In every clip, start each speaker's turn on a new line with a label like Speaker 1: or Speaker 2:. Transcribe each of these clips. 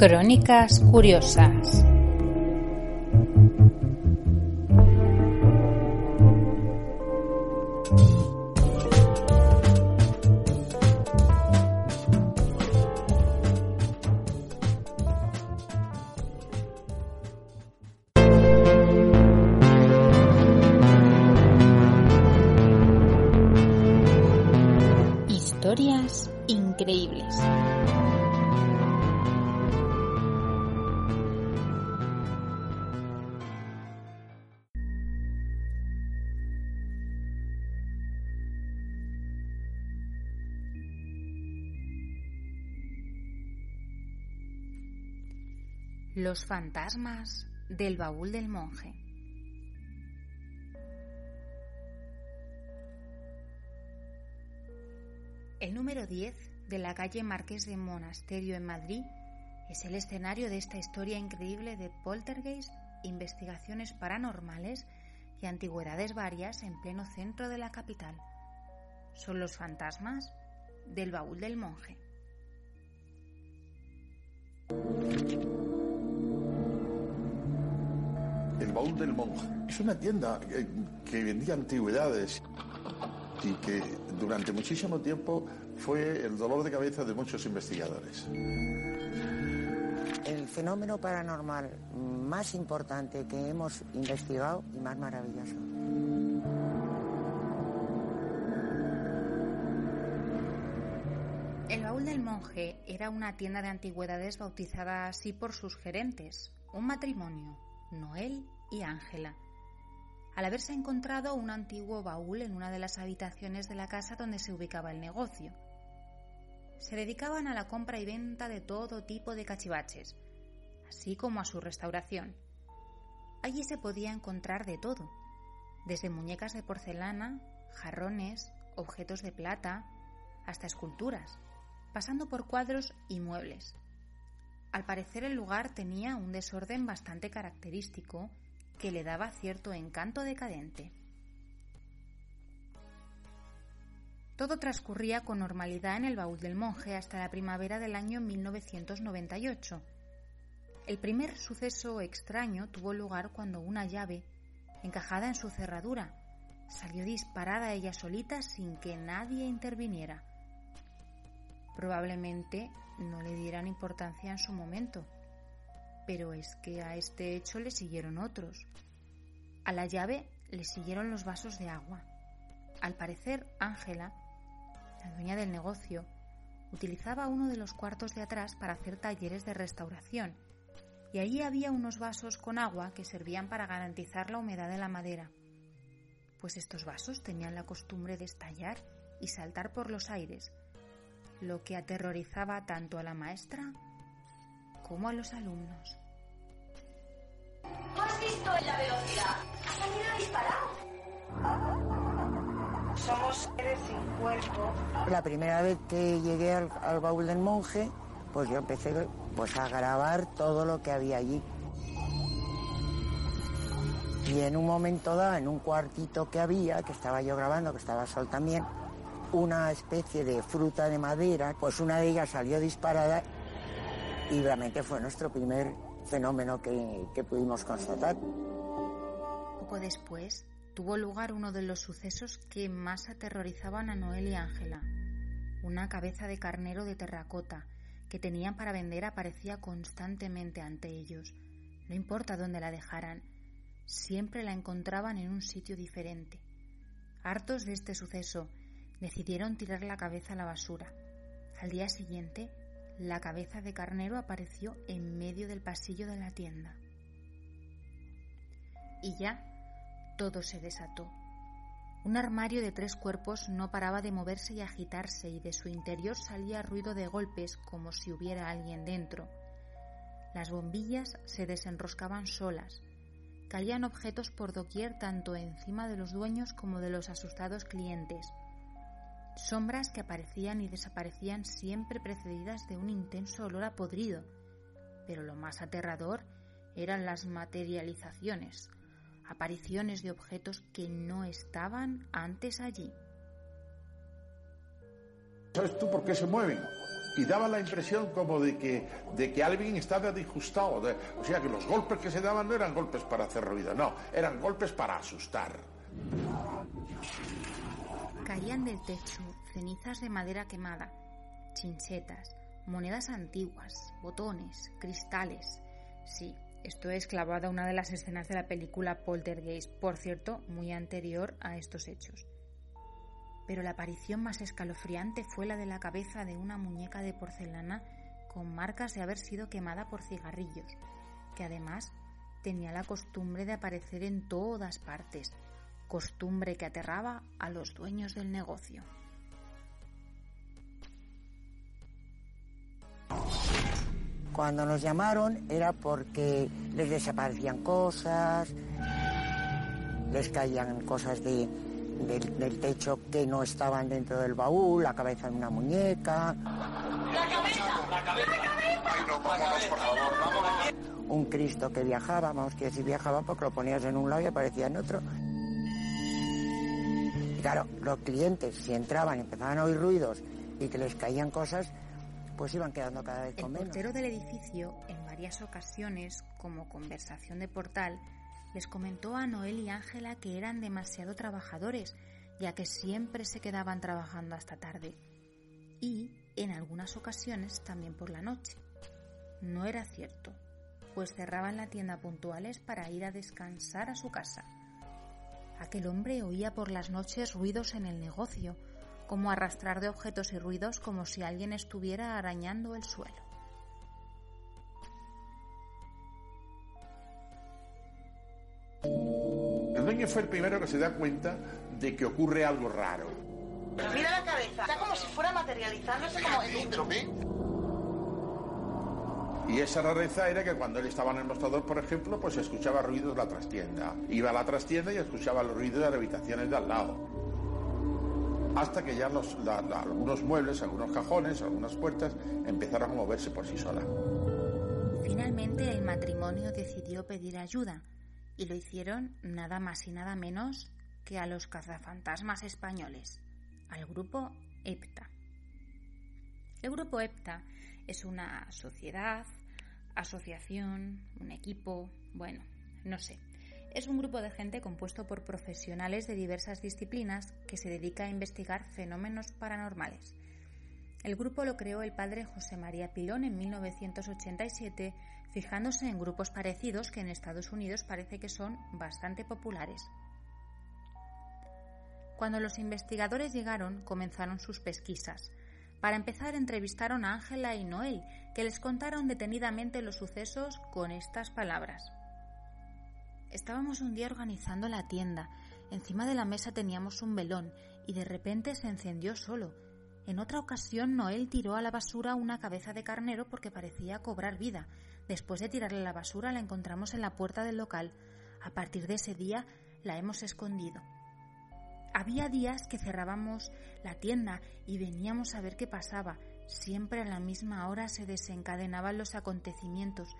Speaker 1: Crónicas Curiosas. Los fantasmas del baúl del monje. El número 10 de la calle Marqués de Monasterio en Madrid es el escenario de esta historia increíble de poltergeist, investigaciones paranormales y antigüedades varias en pleno centro de la capital. Son los fantasmas del baúl del monje.
Speaker 2: El baúl del monje es una tienda eh, que vendía antigüedades y que durante muchísimo tiempo fue el dolor de cabeza de muchos investigadores.
Speaker 3: El fenómeno paranormal más importante que hemos investigado y más maravilloso.
Speaker 1: El baúl del monje era una tienda de antigüedades bautizada así por sus gerentes, un matrimonio, Noel y Ángela. Al haberse encontrado un antiguo baúl en una de las habitaciones de la casa donde se ubicaba el negocio. Se dedicaban a la compra y venta de todo tipo de cachivaches, así como a su restauración. Allí se podía encontrar de todo, desde muñecas de porcelana, jarrones, objetos de plata, hasta esculturas, pasando por cuadros y muebles. Al parecer el lugar tenía un desorden bastante característico que le daba cierto encanto decadente. Todo transcurría con normalidad en el baúl del monje hasta la primavera del año 1998. El primer suceso extraño tuvo lugar cuando una llave, encajada en su cerradura, salió disparada ella solita sin que nadie interviniera. Probablemente no le dieran importancia en su momento, pero es que a este hecho le siguieron otros. A la llave le siguieron los vasos de agua. Al parecer, Ángela, la dueña del negocio, utilizaba uno de los cuartos de atrás para hacer talleres de restauración, y allí había unos vasos con agua que servían para garantizar la humedad de la madera, pues estos vasos tenían la costumbre de estallar y saltar por los aires, lo que aterrorizaba tanto a la maestra como a los alumnos.
Speaker 4: ¿Tú has visto la velocidad? ¿Ha salido disparado?
Speaker 5: Somos seres sin cuerpo.
Speaker 3: La primera vez que llegué al, al baúl del monje, pues yo empecé pues, a grabar todo lo que había allí. Y en un momento dado, en un cuartito que había, que estaba yo grabando, que estaba Sol también, una especie de fruta de madera, pues una de ellas salió disparada y realmente fue nuestro primer fenómeno que, que pudimos constatar.
Speaker 1: Poco después tuvo lugar uno de los sucesos que más aterrorizaban a Noel y Ángela. Una cabeza de carnero de terracota que tenían para vender aparecía constantemente ante ellos. No importa dónde la dejaran, siempre la encontraban en un sitio diferente. Hartos de este suceso, decidieron tirar la cabeza a la basura. Al día siguiente, la cabeza de carnero apareció en medio del pasillo de la tienda. Y ya todo se desató. Un armario de tres cuerpos no paraba de moverse y agitarse y de su interior salía ruido de golpes como si hubiera alguien dentro. Las bombillas se desenroscaban solas. Caían objetos por doquier tanto encima de los dueños como de los asustados clientes. Sombras que aparecían y desaparecían siempre precedidas de un intenso olor a podrido. Pero lo más aterrador eran las materializaciones, apariciones de objetos que no estaban antes allí.
Speaker 2: ¿Sabes tú por qué se mueven? y daba la impresión como de que, de que alguien estaba disgustado. o sea, que los golpes que se daban no eran golpes para hacer ruido, no, eran golpes para asustar.
Speaker 1: Caían del techo cenizas de madera quemada, chinchetas, monedas antiguas, botones, cristales. Sí, esto es clavado a una de las escenas de la película Poltergeist, por cierto, muy anterior a estos hechos pero la aparición más escalofriante fue la de la cabeza de una muñeca de porcelana con marcas de haber sido quemada por cigarrillos, que además tenía la costumbre de aparecer en todas partes, costumbre que aterraba a los dueños del negocio.
Speaker 3: Cuando nos llamaron era porque les desaparecían cosas, les caían cosas de, del, techo que no estaban dentro del baúl, la cabeza de una muñeca.
Speaker 4: ¡La cabeza! ¡La cabeza! Ay, no, vámonos, por
Speaker 3: favor, Un Cristo que viajaba, vamos que si viajaba porque lo ponías en un lado y aparecía en otro. Claro, los clientes si entraban y empezaban a oír ruidos y que les caían cosas, pues iban quedando cada vez con
Speaker 1: menos. El portero del edificio, en varias ocasiones, como conversación de portal, les comentó a Noel y Ángela que eran demasiado trabajadores, ya que siempre se quedaban trabajando hasta tarde. Y, en algunas ocasiones, también por la noche. No era cierto, pues cerraban la tienda puntuales para ir a descansar a su casa. Aquel hombre oía por las noches ruidos en el negocio, como arrastrar de objetos y ruidos como si alguien estuviera arañando el suelo.
Speaker 2: El dueño fue el primero que se da cuenta de que ocurre algo raro.
Speaker 5: Mira la cabeza, está como si fuera materializándose como en
Speaker 2: y esa rareza era que cuando él estaba en el mostrador, por ejemplo, pues escuchaba ruidos de la trastienda. Iba a la trastienda y escuchaba los ruidos de las habitaciones de al lado. Hasta que ya los, algunos muebles, algunos cajones, algunas puertas empezaron a moverse por sí solas.
Speaker 1: Finalmente el matrimonio decidió pedir ayuda y lo hicieron nada más y nada menos que a los cazafantasmas españoles, al grupo EPTA. El grupo EPTA es una sociedad, asociación, un equipo, bueno, no sé. Es un grupo de gente compuesto por profesionales de diversas disciplinas que se dedica a investigar fenómenos paranormales. El grupo lo creó el padre José María Pilón en 1987 fijándose en grupos parecidos que en Estados Unidos parece que son bastante populares. Cuando los investigadores llegaron, comenzaron sus pesquisas. Para empezar, entrevistaron a Ángela y Noel, que les contaron detenidamente los sucesos con estas palabras. Estábamos un día organizando la tienda. Encima de la mesa teníamos un velón y de repente se encendió solo. En otra ocasión, Noel tiró a la basura una cabeza de carnero porque parecía cobrar vida. Después de tirarle la basura la encontramos en la puerta del local. A partir de ese día la hemos escondido. Había días que cerrábamos la tienda y veníamos a ver qué pasaba. Siempre a la misma hora se desencadenaban los acontecimientos.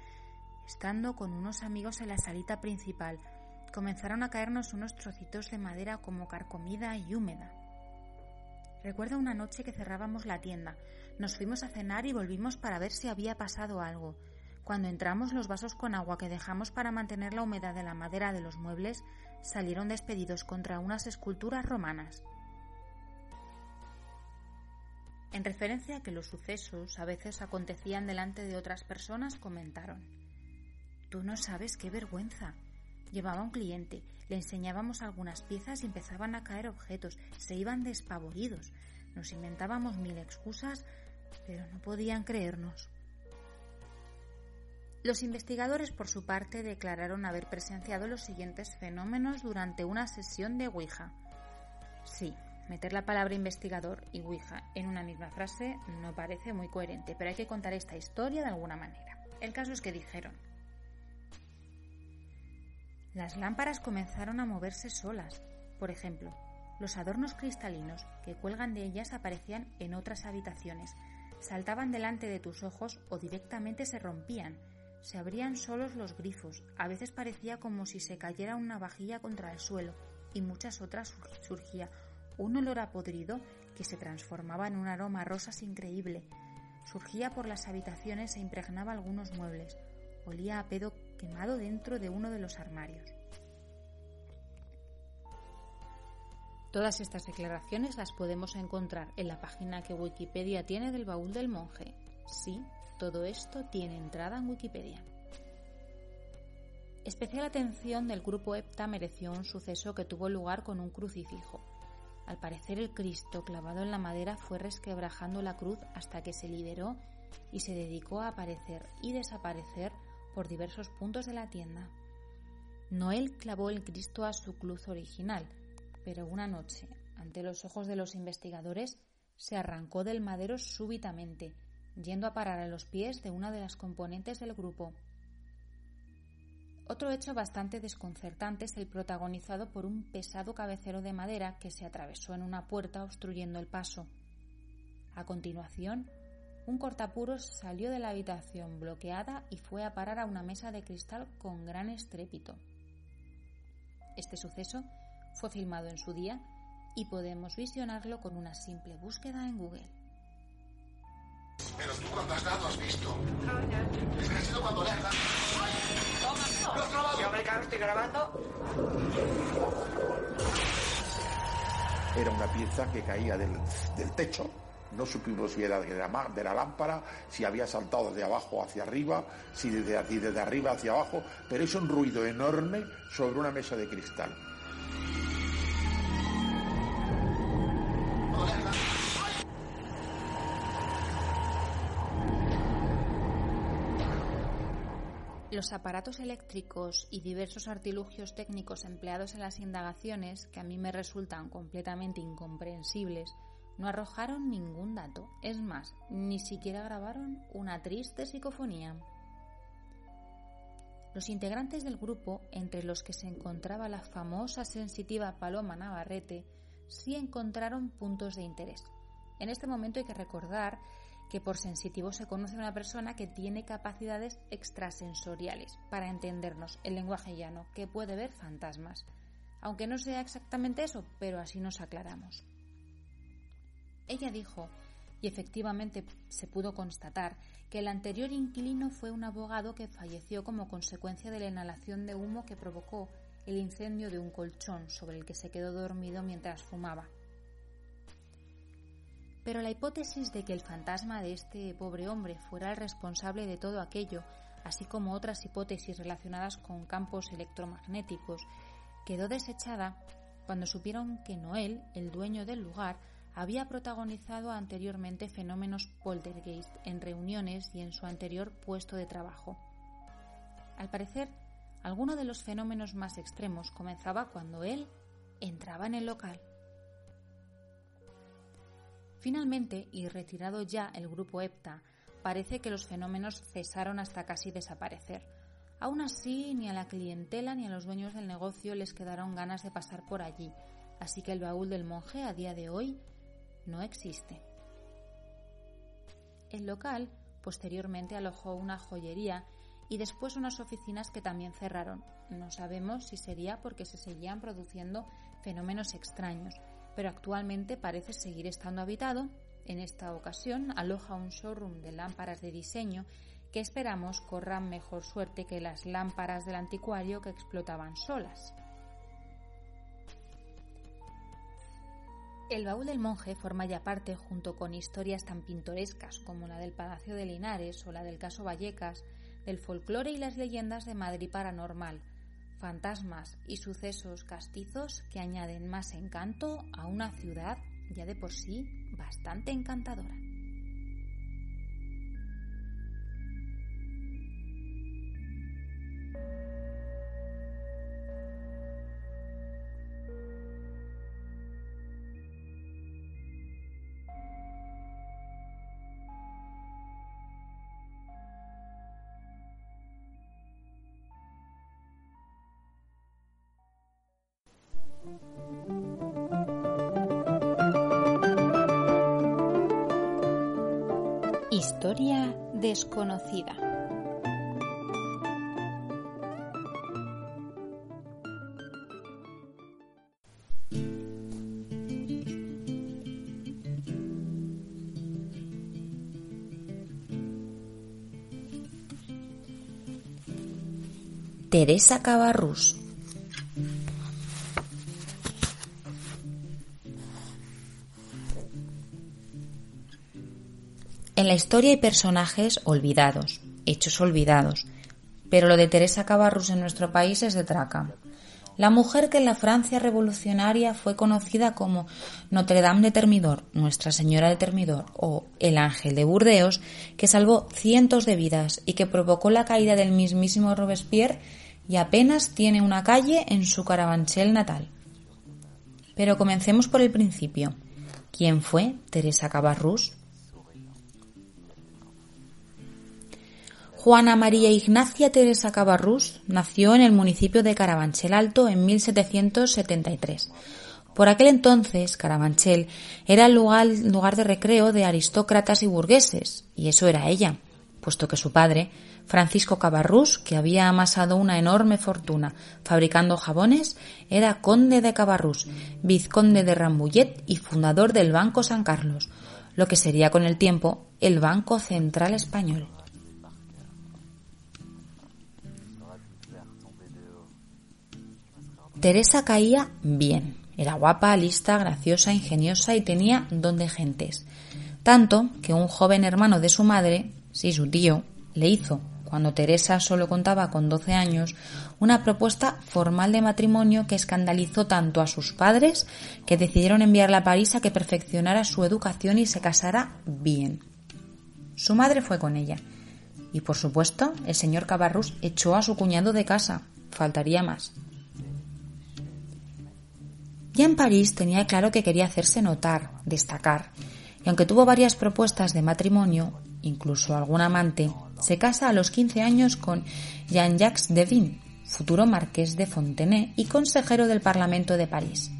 Speaker 1: Estando con unos amigos en la salita principal, comenzaron a caernos unos trocitos de madera como carcomida y húmeda. Recuerdo una noche que cerrábamos la tienda. Nos fuimos a cenar y volvimos para ver si había pasado algo. Cuando entramos, los vasos con agua que dejamos para mantener la humedad de la madera de los muebles salieron despedidos contra unas esculturas romanas. En referencia a que los sucesos a veces acontecían delante de otras personas, comentaron Tú no sabes qué vergüenza. Llevaba un cliente, le enseñábamos algunas piezas y empezaban a caer objetos, se iban despavoridos. Nos inventábamos mil excusas, pero no podían creernos. Los investigadores, por su parte, declararon haber presenciado los siguientes fenómenos durante una sesión de Ouija. Sí, meter la palabra investigador y Ouija en una misma frase no parece muy coherente, pero hay que contar esta historia de alguna manera. El caso es que dijeron, las lámparas comenzaron a moverse solas. Por ejemplo, los adornos cristalinos que cuelgan de ellas aparecían en otras habitaciones, saltaban delante de tus ojos o directamente se rompían, se abrían solos los grifos, a veces parecía como si se cayera una vajilla contra el suelo, y muchas otras surgía un olor a podrido que se transformaba en un aroma rosas increíble. Surgía por las habitaciones e impregnaba algunos muebles. Olía a pedo quemado dentro de uno de los armarios. Todas estas declaraciones las podemos encontrar en la página que Wikipedia tiene del baúl del monje. Sí, todo esto tiene entrada en Wikipedia. Especial atención del grupo EPTA mereció un suceso que tuvo lugar con un crucifijo. Al parecer el Cristo clavado en la madera fue resquebrajando la cruz hasta que se liberó y se dedicó a aparecer y desaparecer por diversos puntos de la tienda. Noel clavó el Cristo a su cruz original, pero una noche, ante los ojos de los investigadores, se arrancó del madero súbitamente, yendo a parar a los pies de una de las componentes del grupo. Otro hecho bastante desconcertante es el protagonizado por un pesado cabecero de madera que se atravesó en una puerta obstruyendo el paso. A continuación, un cortapuros salió de la habitación bloqueada y fue a parar a una mesa de cristal con gran estrépito. Este suceso fue filmado en su día y podemos visionarlo con una simple búsqueda en Google.
Speaker 4: Pero tú cuando has dado has visto. Es que ha sido cuando le has dado. ¡Lo has clavado!
Speaker 5: Sí, hombre, claro, estoy grabando.
Speaker 2: Era una pieza que caía del, del techo. No supimos si era de la, de la lámpara, si había saltado de abajo hacia arriba, si desde, desde arriba hacia abajo, pero hizo un ruido enorme sobre una mesa de cristal.
Speaker 1: Los aparatos eléctricos y diversos artilugios técnicos empleados en las indagaciones, que a mí me resultan completamente incomprensibles, no arrojaron ningún dato. Es más, ni siquiera grabaron una triste psicofonía. Los integrantes del grupo, entre los que se encontraba la famosa sensitiva Paloma Navarrete, sí encontraron puntos de interés. En este momento hay que recordar que por sensitivo se conoce una persona que tiene capacidades extrasensoriales, para entendernos el lenguaje llano, que puede ver fantasmas. Aunque no sea exactamente eso, pero así nos aclaramos. Ella dijo, y efectivamente se pudo constatar, que el anterior inquilino fue un abogado que falleció como consecuencia de la inhalación de humo que provocó el incendio de un colchón sobre el que se quedó dormido mientras fumaba. Pero la hipótesis de que el fantasma de este pobre hombre fuera el responsable de todo aquello, así como otras hipótesis relacionadas con campos electromagnéticos, quedó desechada cuando supieron que Noel, el dueño del lugar, había protagonizado anteriormente fenómenos poltergeist en reuniones y en su anterior puesto de trabajo. Al parecer, alguno de los fenómenos más extremos comenzaba cuando él entraba en el local. Finalmente, y retirado ya el grupo EPTA, parece que los fenómenos cesaron hasta casi desaparecer. Aún así, ni a la clientela ni a los dueños del negocio les quedaron ganas de pasar por allí, así que el baúl del monje a día de hoy no existe. El local posteriormente alojó una joyería y después unas oficinas que también cerraron. No sabemos si sería porque se seguían produciendo fenómenos extraños, pero actualmente parece seguir estando habitado. En esta ocasión aloja un showroom de lámparas de diseño que esperamos corran mejor suerte que las lámparas del anticuario que explotaban solas. El baúl del monje forma ya parte, junto con historias tan pintorescas como la del Palacio de Linares o la del caso Vallecas, del folclore y las leyendas de Madrid paranormal, fantasmas y sucesos castizos que añaden más encanto a una ciudad ya de por sí bastante encantadora. desconocida. Teresa Cabarrús En la historia hay personajes olvidados, hechos olvidados, pero lo de Teresa Cabarrús en nuestro país es de traca. La mujer que en la Francia revolucionaria fue conocida como Notre Dame de Termidor, Nuestra Señora de Termidor o el Ángel de Burdeos, que salvó cientos de vidas y que provocó la caída del mismísimo Robespierre y apenas tiene una calle en su Carabanchel natal. Pero comencemos por el principio. ¿Quién fue Teresa Cabarrús? Juana María Ignacia Teresa Cabarrús nació en el municipio de Carabanchel Alto en 1773. Por aquel entonces, Carabanchel era el lugar, de recreo de aristócratas y burgueses, y eso era ella, puesto que su padre, Francisco Cabarrús, que había amasado una enorme fortuna fabricando jabones, era conde de Cabarrús, vizconde de Rambullet y fundador del Banco San Carlos, lo que sería con el tiempo el Banco Central Español. Teresa caía bien. Era guapa, lista, graciosa, ingeniosa y tenía don de gentes. Tanto que un joven hermano de su madre, sí su tío, le hizo, cuando Teresa solo contaba con 12 años, una propuesta formal de matrimonio que escandalizó tanto a sus padres que decidieron enviarla a París a que perfeccionara su educación y se casara bien. Su madre fue con ella. Y por supuesto, el señor Cabarrús echó a su cuñado de casa. Faltaría más. Ya en París tenía claro que quería hacerse notar, destacar, y aunque tuvo varias propuestas de matrimonio, incluso algún amante, se casa a los 15 años con Jean-Jacques Devine, futuro marqués de Fontenay y consejero del Parlamento de París.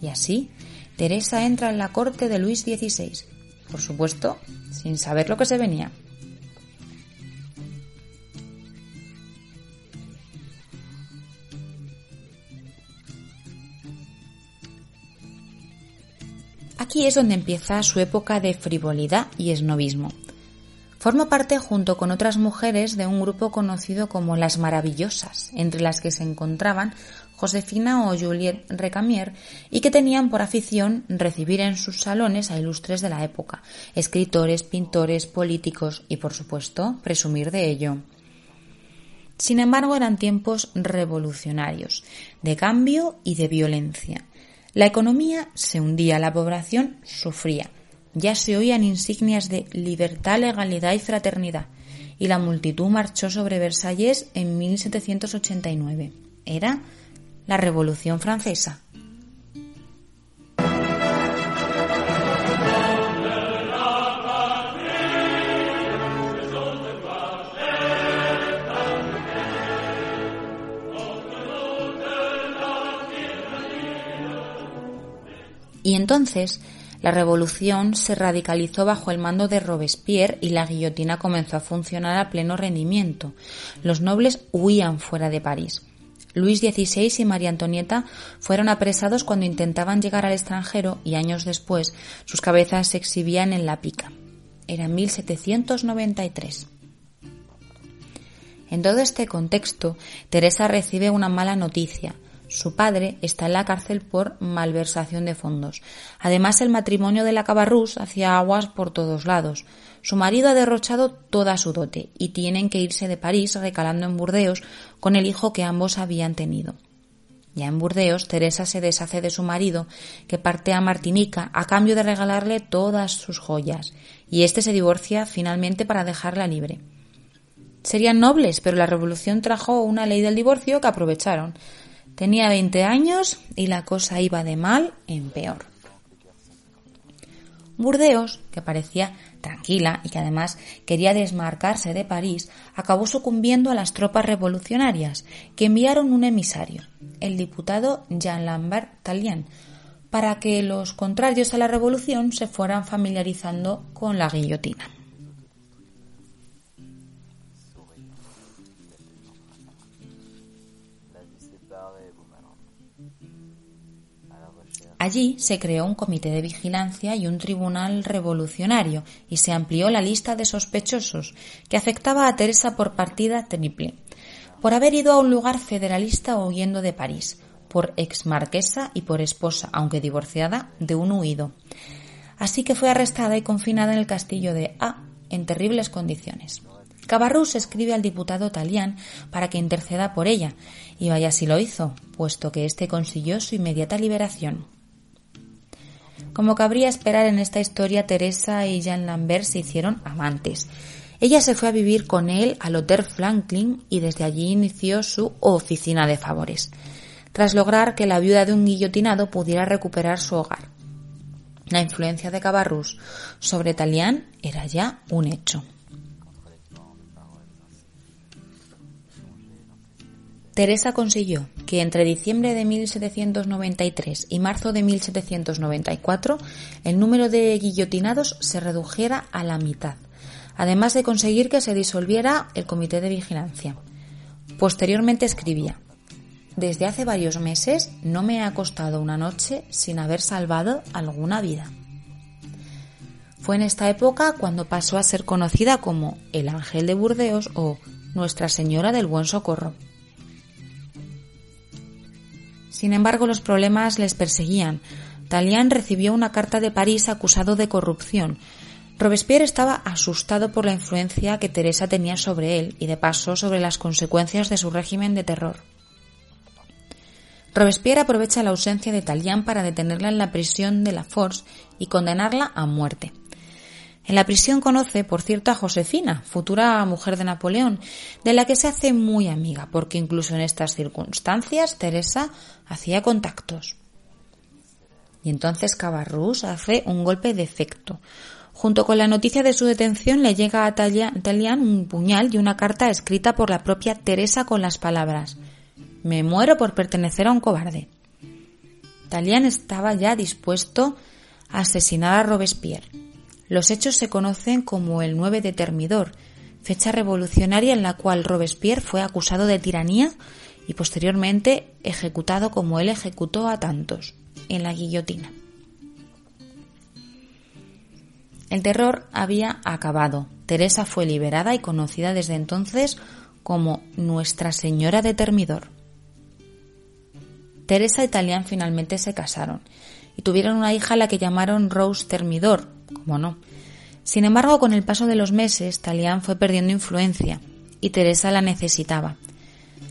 Speaker 1: Y así, Teresa entra en la corte de Luis XVI, por supuesto, sin saber lo que se venía. Aquí es donde empieza su época de frivolidad y esnovismo. Forma parte junto con otras mujeres de un grupo conocido como las Maravillosas, entre las que se encontraban Josefina o Juliette Recamier y que tenían por afición recibir en sus salones a ilustres de la época, escritores, pintores, políticos y por supuesto presumir de ello. Sin embargo, eran tiempos revolucionarios, de cambio y de violencia. La economía se hundía, la población sufría. Ya se oían insignias de libertad, legalidad y fraternidad, y la multitud marchó sobre Versalles en 1789. Era la Revolución Francesa. Y entonces la revolución se radicalizó bajo el mando de Robespierre y la guillotina comenzó a funcionar a pleno rendimiento. Los nobles huían fuera de París. Luis XVI y María Antonieta fueron apresados cuando intentaban llegar al extranjero y años después sus cabezas se exhibían en la pica. Era 1793. En todo este contexto, Teresa recibe una mala noticia. Su padre está en la cárcel por malversación de fondos. Además, el matrimonio de la Cabarrús hacía aguas por todos lados. Su marido ha derrochado toda su dote y tienen que irse de París recalando en Burdeos con el hijo que ambos habían tenido. Ya en Burdeos, Teresa se deshace de su marido, que parte a Martinica a cambio de regalarle todas sus joyas, y éste se divorcia finalmente para dejarla libre. Serían nobles, pero la revolución trajo una ley del divorcio que aprovecharon. Tenía 20 años y la cosa iba de mal en peor. Burdeos, que parecía tranquila y que además quería desmarcarse de París, acabó sucumbiendo a las tropas revolucionarias, que enviaron un emisario, el diputado Jean Lambert Tallien, para que los contrarios a la revolución se fueran familiarizando con la guillotina. Allí se creó un comité de vigilancia y un tribunal revolucionario y se amplió la lista de sospechosos que afectaba a Teresa por partida triple. por haber ido a un lugar federalista huyendo de París, por ex marquesa y por esposa, aunque divorciada, de un huido. Así que fue arrestada y confinada en el castillo de A en terribles condiciones. Cabarrús escribe al diputado Talián para que interceda por ella, y vaya si lo hizo, puesto que éste consiguió su inmediata liberación. Como cabría esperar en esta historia, Teresa y Jean Lambert se hicieron amantes. Ella se fue a vivir con él al Hotel Franklin y desde allí inició su oficina de favores tras lograr que la viuda de un guillotinado pudiera recuperar su hogar. La influencia de Cabarrús sobre Talián era ya un hecho. Teresa consiguió que entre diciembre de 1793 y marzo de 1794 el número de guillotinados se redujera a la mitad, además de conseguir que se disolviera el comité de vigilancia. Posteriormente escribía desde hace varios meses no me ha costado una noche sin haber salvado alguna vida. Fue en esta época cuando pasó a ser conocida como el Ángel de Burdeos o Nuestra Señora del Buen Socorro. Sin embargo, los problemas les perseguían. Talián recibió una carta de París acusado de corrupción. Robespierre estaba asustado por la influencia que Teresa tenía sobre él y de paso sobre las consecuencias de su régimen de terror. Robespierre aprovecha la ausencia de Tallien para detenerla en la prisión de la Force y condenarla a muerte. En la prisión conoce, por cierto, a Josefina, futura mujer de Napoleón, de la que se hace muy amiga, porque incluso en estas circunstancias Teresa hacía contactos. Y entonces Cabarrús hace un golpe de efecto. Junto con la noticia de su detención le llega a Tallien un puñal y una carta escrita por la propia Teresa con las palabras me muero por pertenecer a un cobarde. Talián estaba ya dispuesto a asesinar a Robespierre. Los hechos se conocen como el 9 de Termidor, fecha revolucionaria en la cual Robespierre fue acusado de tiranía y posteriormente ejecutado como él ejecutó a tantos, en la guillotina. El terror había acabado. Teresa fue liberada y conocida desde entonces como Nuestra Señora de Termidor. Teresa y Talián finalmente se casaron y tuvieron una hija a la que llamaron Rose Termidor, como no. Sin embargo, con el paso de los meses, Talián fue perdiendo influencia y Teresa la necesitaba.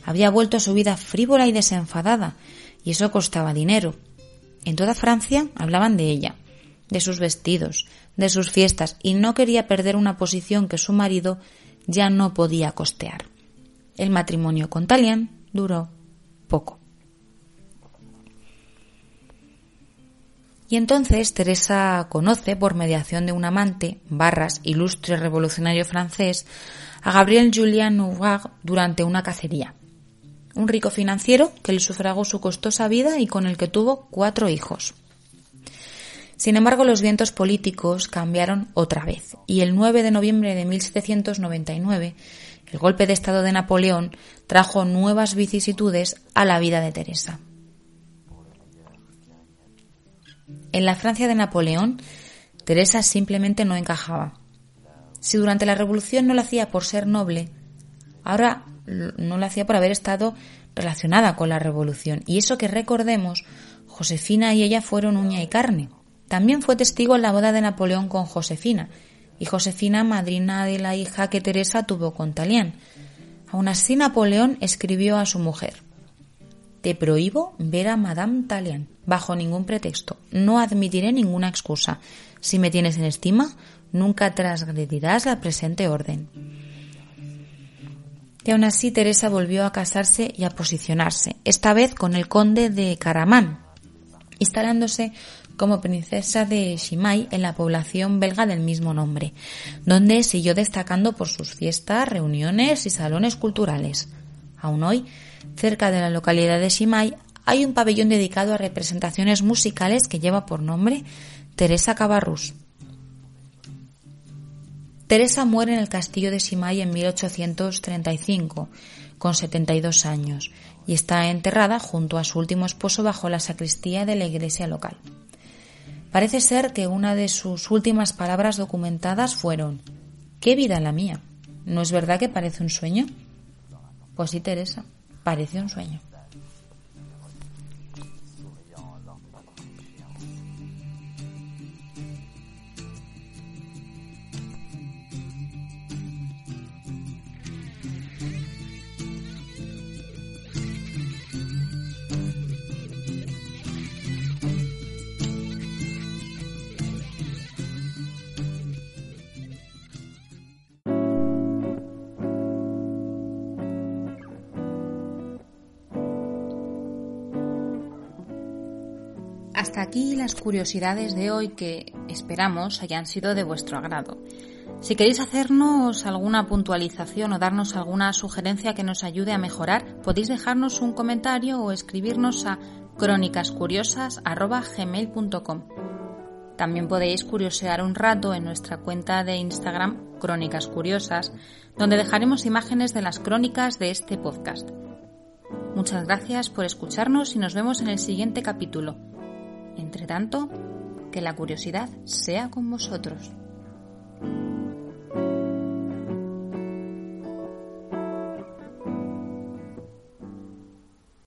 Speaker 1: Había vuelto a su vida frívola y desenfadada, y eso costaba dinero. En toda Francia hablaban de ella, de sus vestidos, de sus fiestas, y no quería perder una posición que su marido ya no podía costear. El matrimonio con Talián duró poco. Y entonces Teresa conoce, por mediación de un amante, Barras, ilustre revolucionario francés, a Gabriel Julien Nouard durante una cacería. Un rico financiero que le sufragó su costosa vida y con el que tuvo cuatro hijos. Sin embargo, los vientos políticos cambiaron otra vez y el 9 de noviembre de 1799 el golpe de Estado de Napoleón trajo nuevas vicisitudes a la vida de Teresa. En la Francia de Napoleón, Teresa simplemente no encajaba. Si durante la Revolución no lo hacía por ser noble, ahora no lo hacía por haber estado relacionada con la Revolución. Y eso que recordemos, Josefina y ella fueron uña y carne. También fue testigo en la boda de Napoleón con Josefina, y Josefina madrina de la hija que Teresa tuvo con Talián. Aún así, Napoleón escribió a su mujer te prohíbo ver a Madame Talian, bajo ningún pretexto. No admitiré ninguna excusa. Si me tienes en estima, nunca transgredirás la presente orden. Y aún así Teresa volvió a casarse y a posicionarse, esta vez con el conde de Caramán, instalándose como princesa de Shimai en la población belga del mismo nombre, donde siguió destacando por sus fiestas, reuniones y salones culturales. Aún hoy Cerca de la localidad de Simay hay un pabellón dedicado a representaciones musicales que lleva por nombre Teresa Cabarrús. Teresa muere en el castillo de Simay en 1835, con 72 años, y está enterrada junto a su último esposo bajo la sacristía de la iglesia local. Parece ser que una de sus últimas palabras documentadas fueron ¿Qué vida la mía? ¿No es verdad que parece un sueño? Pues sí, Teresa, pareció un sueño. Hasta aquí las curiosidades de hoy que esperamos hayan sido de vuestro agrado. Si queréis hacernos alguna puntualización o darnos alguna sugerencia que nos ayude a mejorar, podéis dejarnos un comentario o escribirnos a crónicascuriosas.gmail.com. También podéis curiosear un rato en nuestra cuenta de Instagram Crónicas Curiosas, donde dejaremos imágenes de las crónicas de este podcast. Muchas gracias por escucharnos y nos vemos en el siguiente capítulo. Entre tanto, que la curiosidad sea con vosotros.